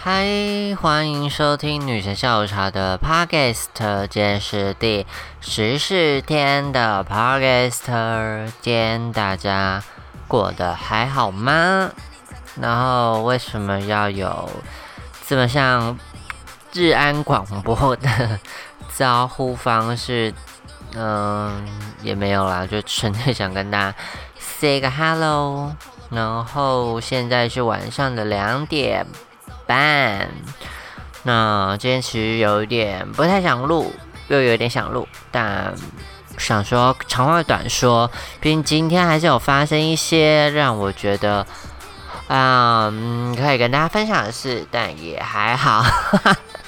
嗨，欢迎收听女神下午茶的 Podcast，今天是第十四天的 Podcast，今天大家过得还好吗？然后为什么要有这么像治安广播的招呼方式？嗯，也没有啦，就纯粹想跟大家 say 个 hello。然后现在是晚上的两点。半，那今天其实有一点不太想录，又有点想录，但想说长话短说，毕竟今天还是有发生一些让我觉得，嗯，可以跟大家分享的事，但也还好，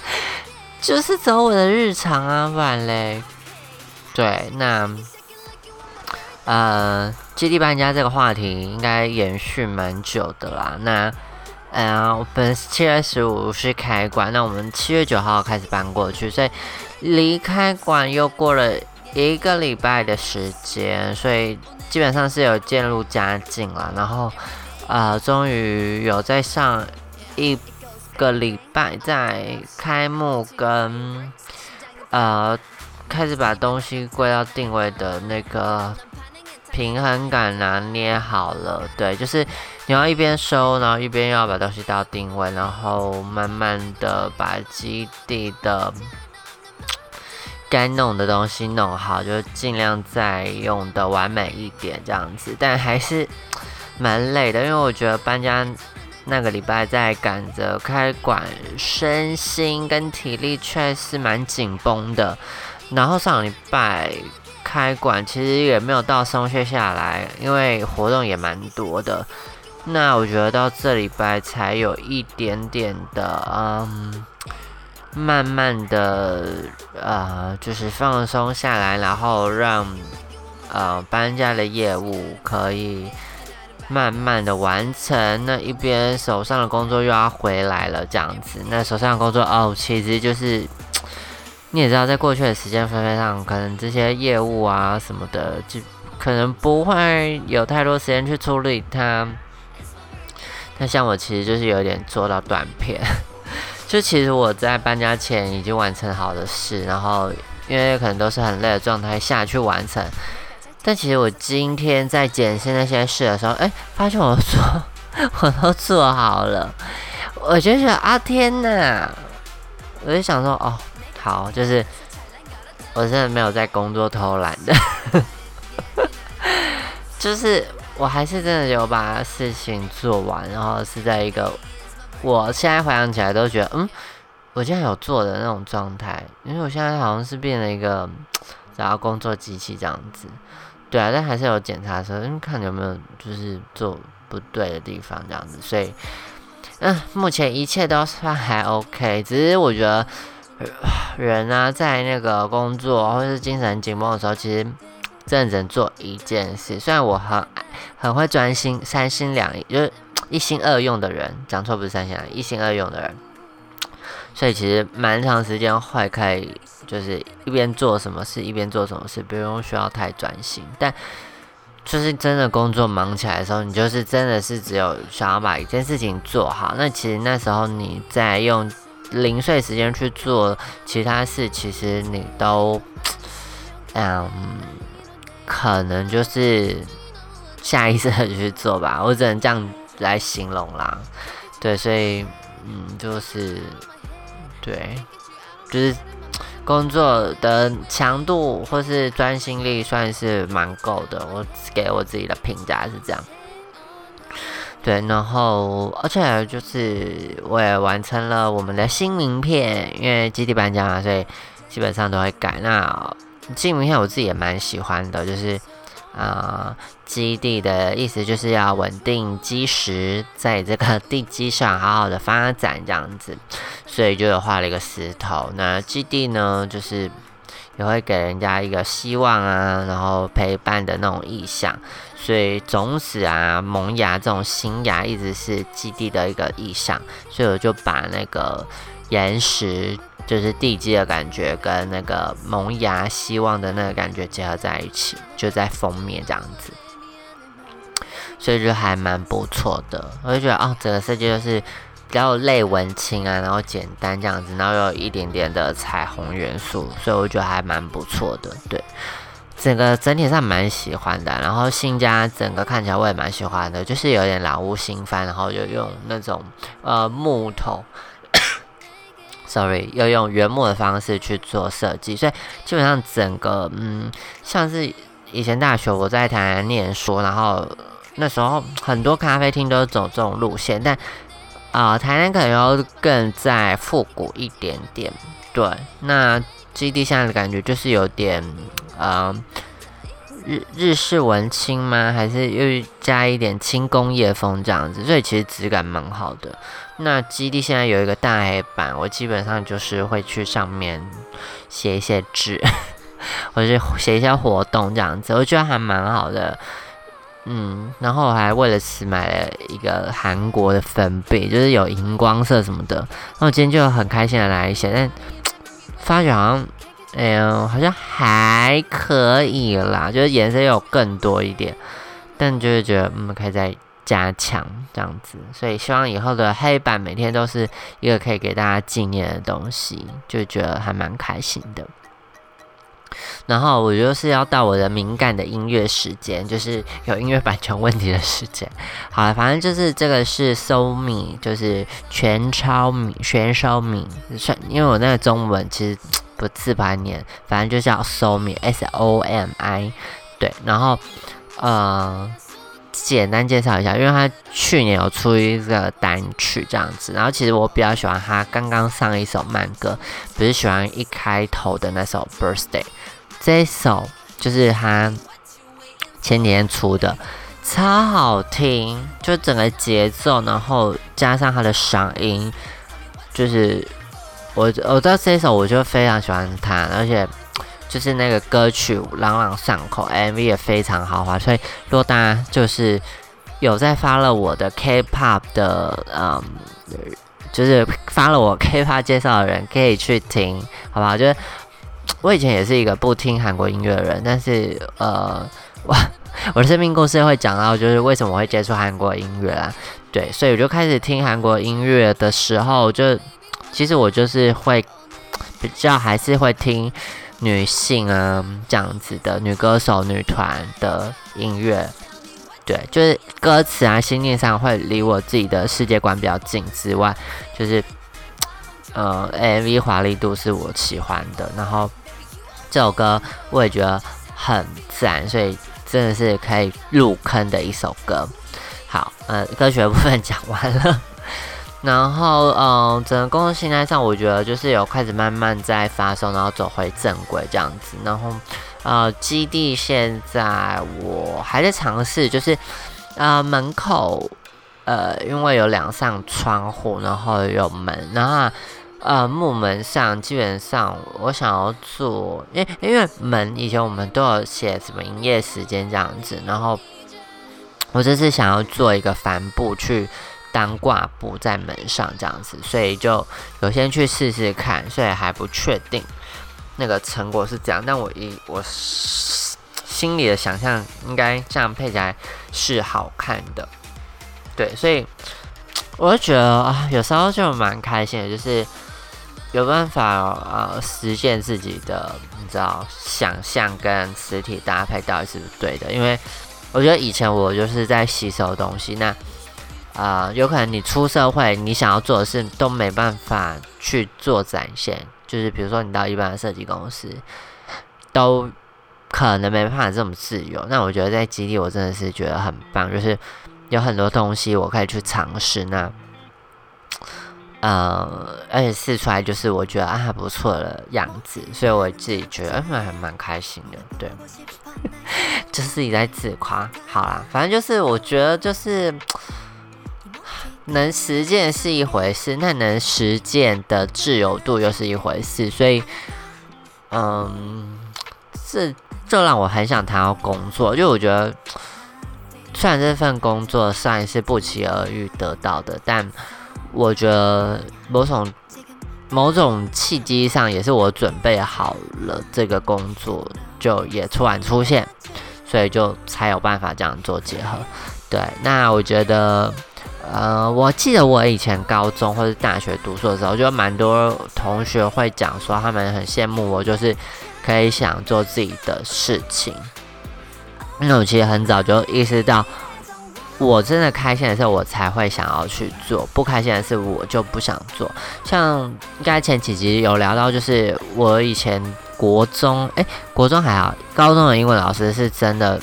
就是走我的日常啊，不然嘞，对，那，呃，基地搬家这个话题应该延续蛮久的啦，那。嗯，我本七月十五是开馆，那我们七月九号开始搬过去，所以离开馆又过了一个礼拜的时间，所以基本上是有渐入佳境了。然后，呃，终于有在上一个礼拜，在开幕跟呃开始把东西归到定位的那个。平衡感拿捏好了，对，就是你要一边收，然后一边要把东西到定位，然后慢慢的把基地的该弄的东西弄好，就尽量再用的完美一点这样子。但还是蛮累的，因为我觉得搬家那个礼拜在赶着开馆，身心跟体力确实蛮紧绷的。然后上礼拜。开馆其实也没有到松懈下来，因为活动也蛮多的。那我觉得到这礼拜才有一点点的，嗯，慢慢的，呃，就是放松下来，然后让呃搬家的业务可以慢慢的完成。那一边手上的工作又要回来了，这样子。那手上的工作哦，其实就是。你也知道，在过去的时间分配上，可能这些业务啊什么的，就可能不会有太多时间去处理它。那像我其实就是有点做到断片，就其实我在搬家前已经完成好的事，然后因为可能都是很累的状态下去完成。但其实我今天在检视那些事的时候，哎，发现我做 我都做好了，我就得啊天哪，我就想说哦。好，就是我真的没有在工作偷懒的，就是我还是真的有把事情做完，然后是在一个我现在回想起来都觉得，嗯，我现在有做的那种状态，因为我现在好像是变了一个然后工作机器这样子，对啊，但还是有检查的时候，因为，看有没有就是做不对的地方这样子，所以嗯，目前一切都算还 OK，只是我觉得。人啊，在那个工作或是精神紧绷的时候，其实真的只能做一件事。虽然我很很会专心、三心两意，就是一心二用的人，讲错不是三心两意，一心二用的人。所以其实蛮长时间会可以，就是一边做什么事一边做什么事，不用需要太专心。但就是真的工作忙起来的时候，你就是真的是只有想要把一件事情做好。那其实那时候你在用。零碎时间去做其他事，其实你都，嗯，可能就是下意识的去做吧，我只能这样来形容啦。对，所以，嗯，就是，对，就是 工作的强度或是专心力算是蛮够的，我给我自己的评价是这样。对，然后而且就是我也完成了我们的新名片，因为基地搬家嘛，所以基本上都会改。那新名片我自己也蛮喜欢的，就是啊，基地的意思就是要稳定基石，在这个地基上好好的发展这样子，所以就有画了一个石头。那基地呢，就是也会给人家一个希望啊，然后陪伴的那种意象。所以种子啊、萌芽这种新芽一直是基地的一个意象，所以我就把那个岩石，就是地基的感觉，跟那个萌芽希望的那个感觉结合在一起，就在封面这样子，所以就还蛮不错的。我就觉得哦，整个设计就是比较类文青啊，然后简单这样子，然后有一点点的彩虹元素，所以我觉得还蛮不错的。对，整个整体上蛮喜欢的。然后新家整个看起来我也蛮喜欢的，就是有点老屋新翻，然后就用那种呃木头，sorry，要用原木的方式去做设计，所以基本上整个嗯，像是以前大学我在台南念书，然后那时候很多咖啡厅都走这种路线，但啊，台南可能要更再复古一点点，对。那基地现在的感觉就是有点，呃，日日式文青吗？还是又加一点轻工业风这样子？所以其实质感蛮好的。那基地现在有一个大黑板，我基本上就是会去上面写一些字，或者写一些活动这样子，我觉得还蛮好的。嗯，然后我还为了此买了一个韩国的粉笔，就是有荧光色什么的。那我今天就很开心的来写，但发觉好像，哎呀，好像还可以啦，就是颜色有更多一点，但就是觉得嗯可以再加强这样子。所以希望以后的黑板每天都是一个可以给大家纪念的东西，就觉得还蛮开心的。然后我就是要到我的敏感的音乐时间，就是有音乐版权问题的时间。好了，反正就是这个是 So Me，就是全超米，全收米。算，因为我那个中文其实不自白念，反正就叫 So Me，S O M I。对，然后呃，简单介绍一下，因为他去年有出一个单曲这样子，然后其实我比较喜欢他刚刚上一首慢歌，不是喜欢一开头的那首 Birthday。这一首就是他前年出的，超好听，就整个节奏，然后加上他的嗓音，就是我我知道这一首我就非常喜欢他，而且就是那个歌曲朗朗上口，MV 也非常豪华，所以如果大家就是有在发了我的 K-pop 的，嗯，就是发了我 K-pop 介绍的人，可以去听，好不好？就是。我以前也是一个不听韩国音乐的人，但是呃，我我的生命故事会讲到，就是为什么我会接触韩国音乐啊？对，所以我就开始听韩国音乐的时候，就其实我就是会比较还是会听女性啊这样子的女歌手、女团的音乐，对，就是歌词啊、心念上会离我自己的世界观比较近之外，就是呃，MV 华丽度是我喜欢的，然后。这首歌我也觉得很赞，所以真的是可以入坑的一首歌。好，呃，歌曲的部分讲完了，然后，嗯，整个工作心态上，我觉得就是有开始慢慢在发送，然后走回正轨这样子。然后，呃，基地现在我还在尝试，就是呃门口，呃，因为有两扇窗户，然后有门，然后。呃，木门上基本上我想要做，因因为门以前我们都有写什么营业时间这样子，然后我这次想要做一个帆布去当挂布在门上这样子，所以就有先去试试看，所以还不确定那个成果是这样，但我一我心里的想象应该这样配起来是好看的，对，所以我就觉得啊，有时候就蛮开心的，就是。有办法呃实现自己的你知道想象跟实体搭配到底是不是对的？因为我觉得以前我就是在吸收东西，那啊有可能你出社会你想要做的事都没办法去做展现，就是比如说你到一般的设计公司都可能没办法这么自由。那我觉得在基地我真的是觉得很棒，就是有很多东西我可以去尝试。那呃，而且试出来就是我觉得啊还不错的样子，所以我自己觉得嗯还蛮开心的，对，就是自己在自夸。好啦，反正就是我觉得就是能实践是一回事，那能实践的自由度又是一回事，所以嗯，这这让我很想谈到工作，因为我觉得虽然这份工作算是不期而遇得到的，但。我觉得某种某种契机上，也是我准备好了这个工作，就也突然出现，所以就才有办法这样做结合。对，那我觉得，呃，我记得我以前高中或者大学读书的时候，就蛮多同学会讲说，他们很羡慕我，就是可以想做自己的事情。那我其实很早就意识到，我真的开心的时候，我才会想要去做；不开心的事，我就不想做。像应该前几集有聊到，就是我以前国中，诶，国中还好，高中的英文老师是真的，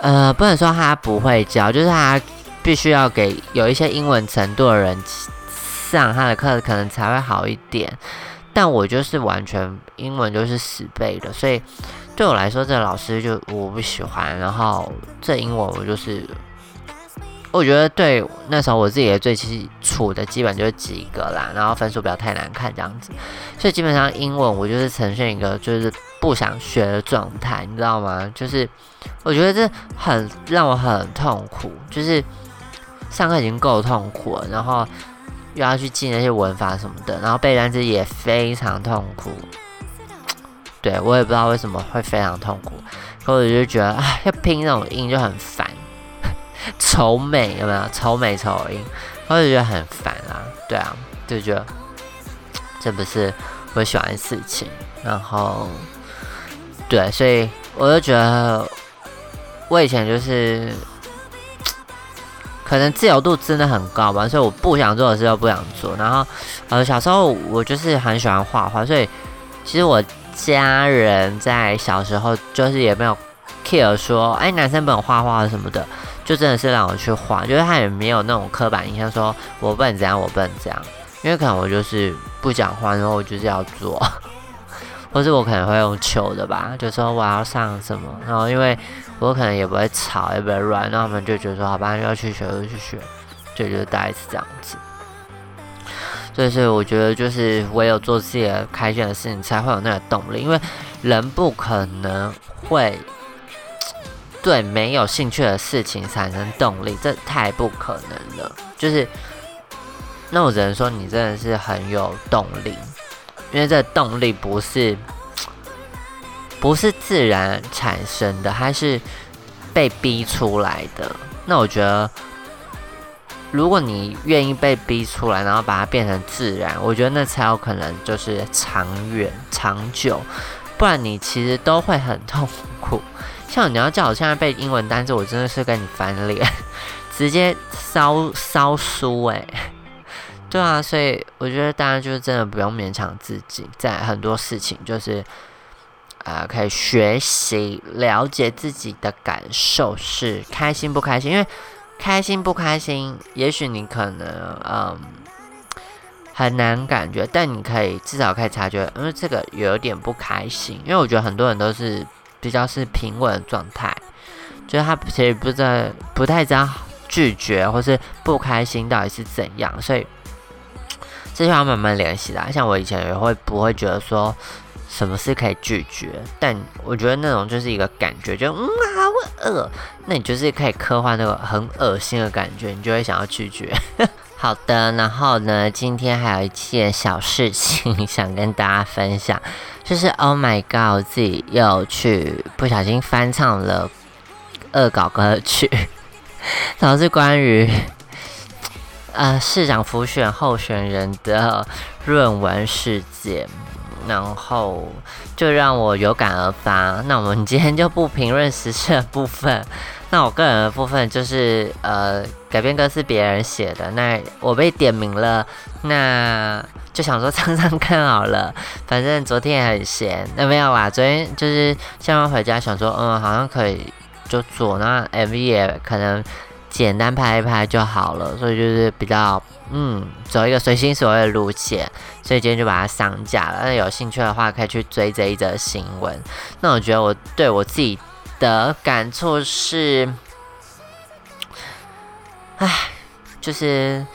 呃，不能说他不会教，就是他必须要给有一些英文程度的人上他的课，可能才会好一点。但我就是完全英文就是死背的，所以。对我来说，这老师就我不喜欢。然后这英文我就是，我觉得对那时候我自己的最基础的基本就是及格啦，然后分数不要太难看这样子。所以基本上英文我就是呈现一个就是不想学的状态，你知道吗？就是我觉得这很让我很痛苦，就是上课已经够痛苦了，然后又要去记那些文法什么的，然后背单词也非常痛苦。对我也不知道为什么会非常痛苦，可我就觉得啊，要拼那种音就很烦，丑美有没有？丑美丑音，我就觉得很烦啊。对啊，就觉得这不是我喜欢的事情。然后，对，所以我就觉得我以前就是可能自由度真的很高吧，所以我不想做的事就不想做。然后，呃，小时候我就是很喜欢画画，所以其实我。家人在小时候就是也没有 care 说，哎，男生不能画画什么的，就真的是让我去画，就是他也没有那种刻板印象，说我不能这样，我不能这样，因为可能我就是不讲话，然后我就是要做，或是我可能会用求的吧，就说我要上什么，然后因为我可能也不会吵，也不会乱，那他们就觉得说，好吧，要去学就去学，就就大概是这样子。所以，我觉得就是唯有做自己的开心的事情，才会有那个动力。因为人不可能会对没有兴趣的事情产生动力，这太不可能了。就是，那我只能说你真的是很有动力，因为这动力不是不是自然产生的，它是被逼出来的。那我觉得。如果你愿意被逼出来，然后把它变成自然，我觉得那才有可能就是长远长久。不然你其实都会很痛苦。像你要叫我现在背英文单词，我真的是跟你翻脸，直接烧烧书诶。对啊，所以我觉得大家就是真的不用勉强自己，在很多事情就是啊，可以学习了解自己的感受是开心不开心，因为。开心不开心？也许你可能嗯很难感觉，但你可以至少可以察觉，因为这个有点不开心。因为我觉得很多人都是比较是平稳的状态，就是他其实不知道不太知道拒绝或是不开心到底是怎样，所以这需要慢慢联系的。像我以前也会不会觉得说。什么是可以拒绝？但我觉得那种就是一个感觉，就嗯好饿，那你就是可以刻画那个很恶心的感觉，你就会想要拒绝。好的，然后呢，今天还有一件小事情 想跟大家分享，就是 Oh my God，我自己又去不小心翻唱了恶搞歌曲，然后是关于呃市长复选候选人的论文事件。然后就让我有感而发。那我们今天就不评论实事的部分。那我个人的部分就是呃，改编歌是别人写的。那我被点名了，那就想说唱唱看好了。反正昨天也很闲，那没有啦。昨天就是下班回家想说，嗯，好像可以就做。那 MV 也可能简单拍一拍就好了，所以就是比较。嗯，走一个随心所欲的路线，所以今天就把它上架了。那有兴趣的话，可以去追这一则新闻。那我觉得我对我自己的感触是，唉，就是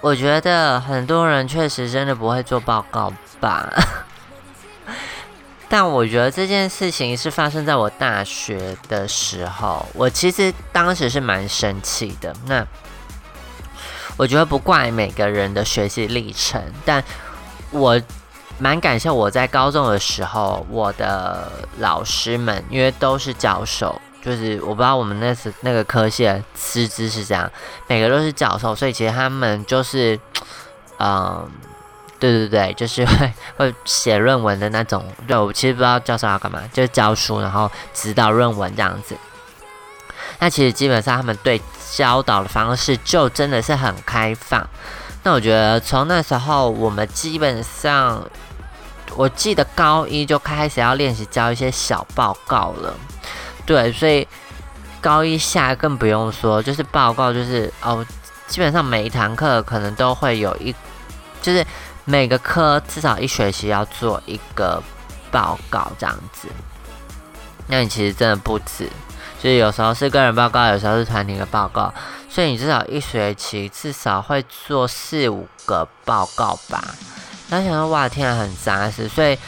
我觉得很多人确实真的不会做报告吧。但我觉得这件事情是发生在我大学的时候，我其实当时是蛮生气的。那。我觉得不怪每个人的学习历程，但我蛮感谢我在高中的时候，我的老师们因为都是教授，就是我不知道我们那次那个科系的师资是这样，每个都是教授，所以其实他们就是，嗯，对对对，就是会会写论文的那种。对我其实不知道教授要干嘛，就是教书，然后指导论文这样子。那其实基本上他们对教导的方式就真的是很开放。那我觉得从那时候我们基本上。我记得高一就开始要练习交一些小报告了，对，所以高一下更不用说，就是报告就是哦，基本上每一堂课可能都会有一，就是每个科至少一学期要做一个报告这样子。那你其实真的不止，就是有时候是个人报告，有时候是团体的报告，所以你至少一学期至少会做四五个报告吧。然后想说，哇，听起来很扎实，所以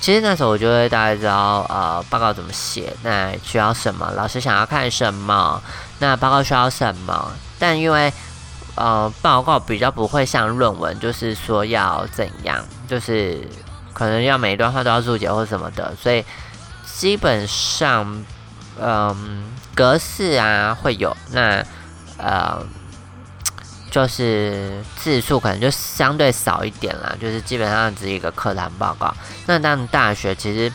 其实那时候我就会大概知道，呃，报告怎么写，那需要什么，老师想要看什么，那报告需要什么。但因为，呃，报告比较不会像论文，就是说要怎样，就是可能要每一段话都要注解或什么的，所以基本上，嗯，格式啊会有，那呃。就是字数可能就相对少一点啦，就是基本上只是一个课堂报告。那当大学其实，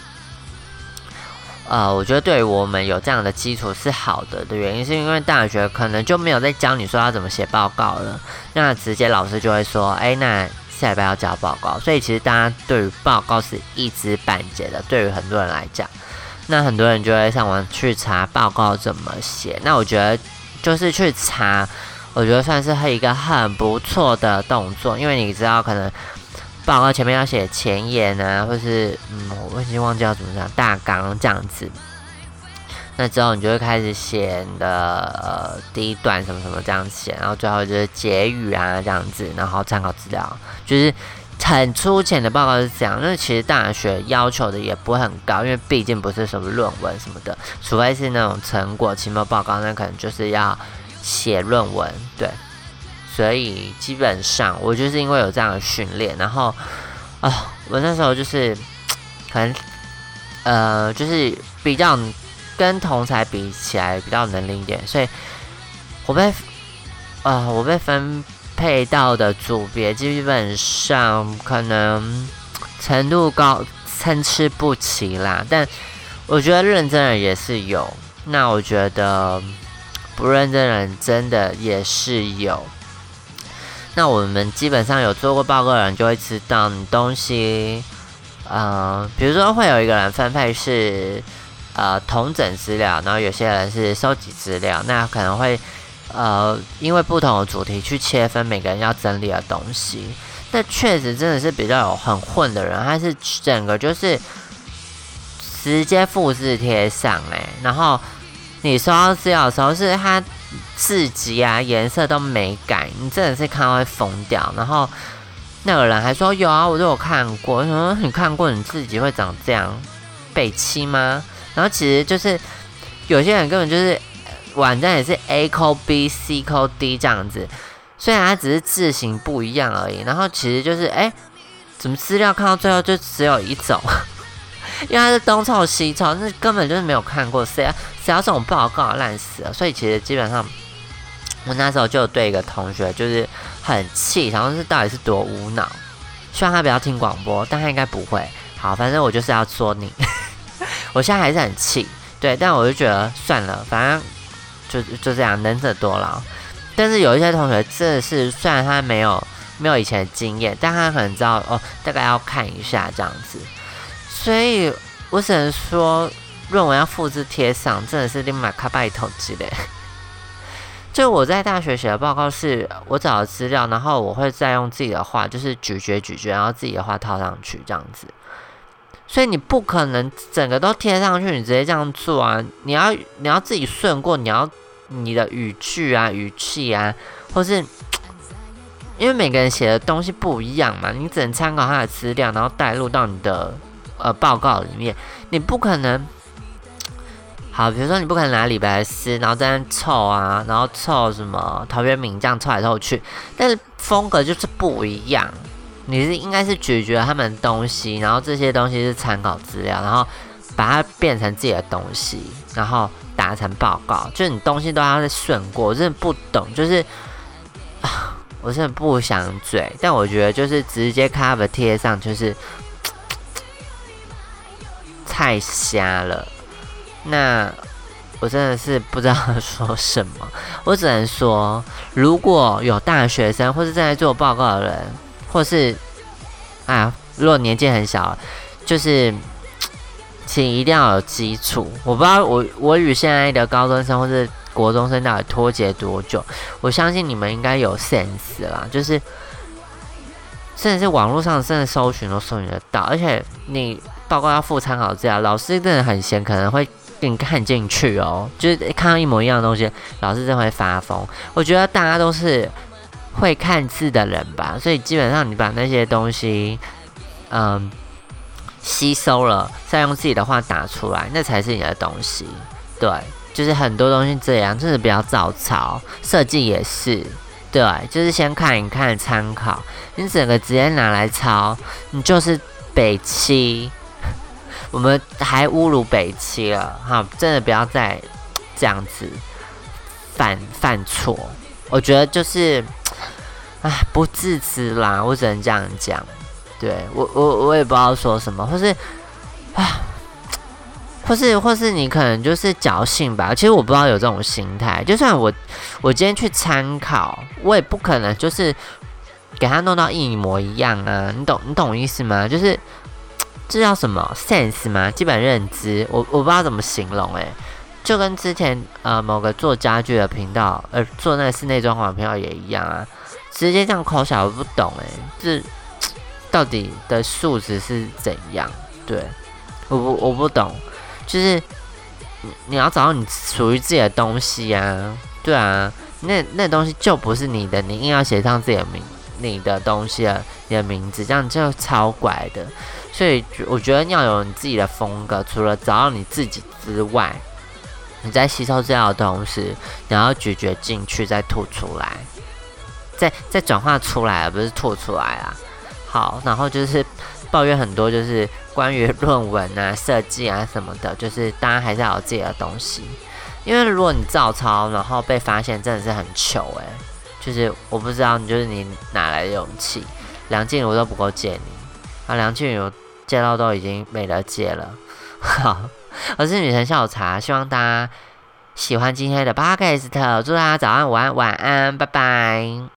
呃，我觉得对于我们有这样的基础是好的的原因，是因为大学可能就没有在教你说要怎么写报告了，那直接老师就会说，哎，那下礼拜要交报告。所以其实大家对于报告是一知半解的，对于很多人来讲，那很多人就会上网去查报告怎么写。那我觉得就是去查。我觉得算是一个很不错的动作，因为你知道，可能报告前面要写前言啊，或是嗯，我已经忘记要怎么讲大纲这样子。那之后你就会开始写你的呃第一段什么什么这样写，然后最后就是结语啊这样子，然后参考资料，就是很粗浅的报告是这样。那其实大学要求的也不会很高，因为毕竟不是什么论文什么的，除非是那种成果期末报告，那可能就是要。写论文，对，所以基本上我就是因为有这样的训练，然后啊，我那时候就是 可能呃，就是比较跟同才比起来比较能力一点，所以我被啊，我被分配到的组别基本上可能程度高参差不齐啦，但我觉得认真的也是有，那我觉得。不认真人真的也是有。那我们基本上有做过报告的人就会知道，你东西，呃，比如说会有一个人分配是呃同整资料，然后有些人是收集资料，那可能会呃因为不同的主题去切分每个人要整理的东西。那确实真的是比较有很混的人，他是整个就是直接复制贴上哎，然后。你收到资料的时候，是他字迹啊、颜色都没改，你真的是看到会疯掉。然后那个人还说有啊，我都有看过。什么你看过你自己会长这样北七吗？然后其实就是有些人根本就是网站也是 A 扣 B、C 扣 D 这样子，虽然它只是字形不一样而已。然后其实就是哎，怎么资料看到最后就只有一种？因为他是东凑西凑，那根本就是没有看过，谁只要这种报告烂死了。所以其实基本上，我那时候就对一个同学就是很气，然后是到底是多无脑。希望他不要听广播，但他应该不会。好，反正我就是要说你，我现在还是很气。对，但我就觉得算了，反正就就这样，能者多劳。但是有一些同学真的是，虽然他没有没有以前的经验，但他可能知道哦，大概要看一下这样子。所以我只能说，论文要复制贴上，真的是立马卡拜头之类。就我在大学写的报告，是我找的资料，然后我会再用自己的话，就是咀嚼咀嚼，然后自己的话套上去这样子。所以你不可能整个都贴上去，你直接这样做啊！你要你要自己顺过，你要你的语句啊、语气啊，或是因为每个人写的东西不一样嘛，你只能参考他的资料，然后带入到你的。呃，报告里面你不可能好，比如说你不可能拿李白诗，然后在那凑啊，然后凑什么陶渊明这样凑来凑去，但是风格就是不一样。你是应该是咀嚼他们东西，然后这些东西是参考资料，然后把它变成自己的东西，然后打成报告，就是你东西都要再顺过，我真的不懂，就是啊，我真的不想嘴，但我觉得就是直接 cover 贴上就是 太瞎了，那我真的是不知道 说什么，我只能说，如果有大学生或是正在做报告的人，或是啊，如果年纪很小，就是 请一定要有基础。我不知道我我与现在的高中生或是国中生到底脱节多久，我相信你们应该有 sense 啦，就是甚至是网络上真的搜寻都搜寻得到，而且你。报告要附参考资料，老师真的很闲，可能会给你看进去哦。就是看到一模一样的东西，老师真会发疯。我觉得大家都是会看字的人吧，所以基本上你把那些东西，嗯，吸收了，再用自己的话打出来，那才是你的东西。对，就是很多东西这样，真的不要照抄。设计也是，对，就是先看一看参考，你整个直接拿来抄，你就是北七。我们还侮辱北七了，哈！真的不要再这样子犯犯错。我觉得就是，唉，不自知啦，我只能这样讲。对我，我我也不知道说什么，或是啊，或是或是你可能就是侥幸吧。其实我不知道有这种心态。就算我我今天去参考，我也不可能就是给他弄到一模一样啊。你懂你懂我意思吗？就是。这叫什么？sense 吗？基本认知，我我不知道怎么形容诶，就跟之前呃某个做家具的频道，呃做那个室内装潢的频道也一样啊，直接这样抠小，我不懂诶，这到底的素质是怎样？对，我不我不懂，就是你要找到你属于自己的东西啊，对啊，那那东西就不是你的，你硬要写上自己的名，你的东西啊，你的名字，这样就超怪的。所以我觉得要有你自己的风格，除了找到你自己之外，你在吸收资料的同时，你要咀嚼进去，再吐出来，再再转化出来，而不是吐出来啊。好，然后就是抱怨很多，就是关于论文啊、设计啊什么的，就是大家还是要有自己的东西，因为如果你照抄，然后被发现，真的是很糗诶。就是我不知道你就是你哪来的勇气，梁静茹都不够借你啊，梁静茹。戒到都已经没得戒了，好，我是女神下午茶，希望大家喜欢今天的 podcast，祝大家早安、午安、晚安，拜拜。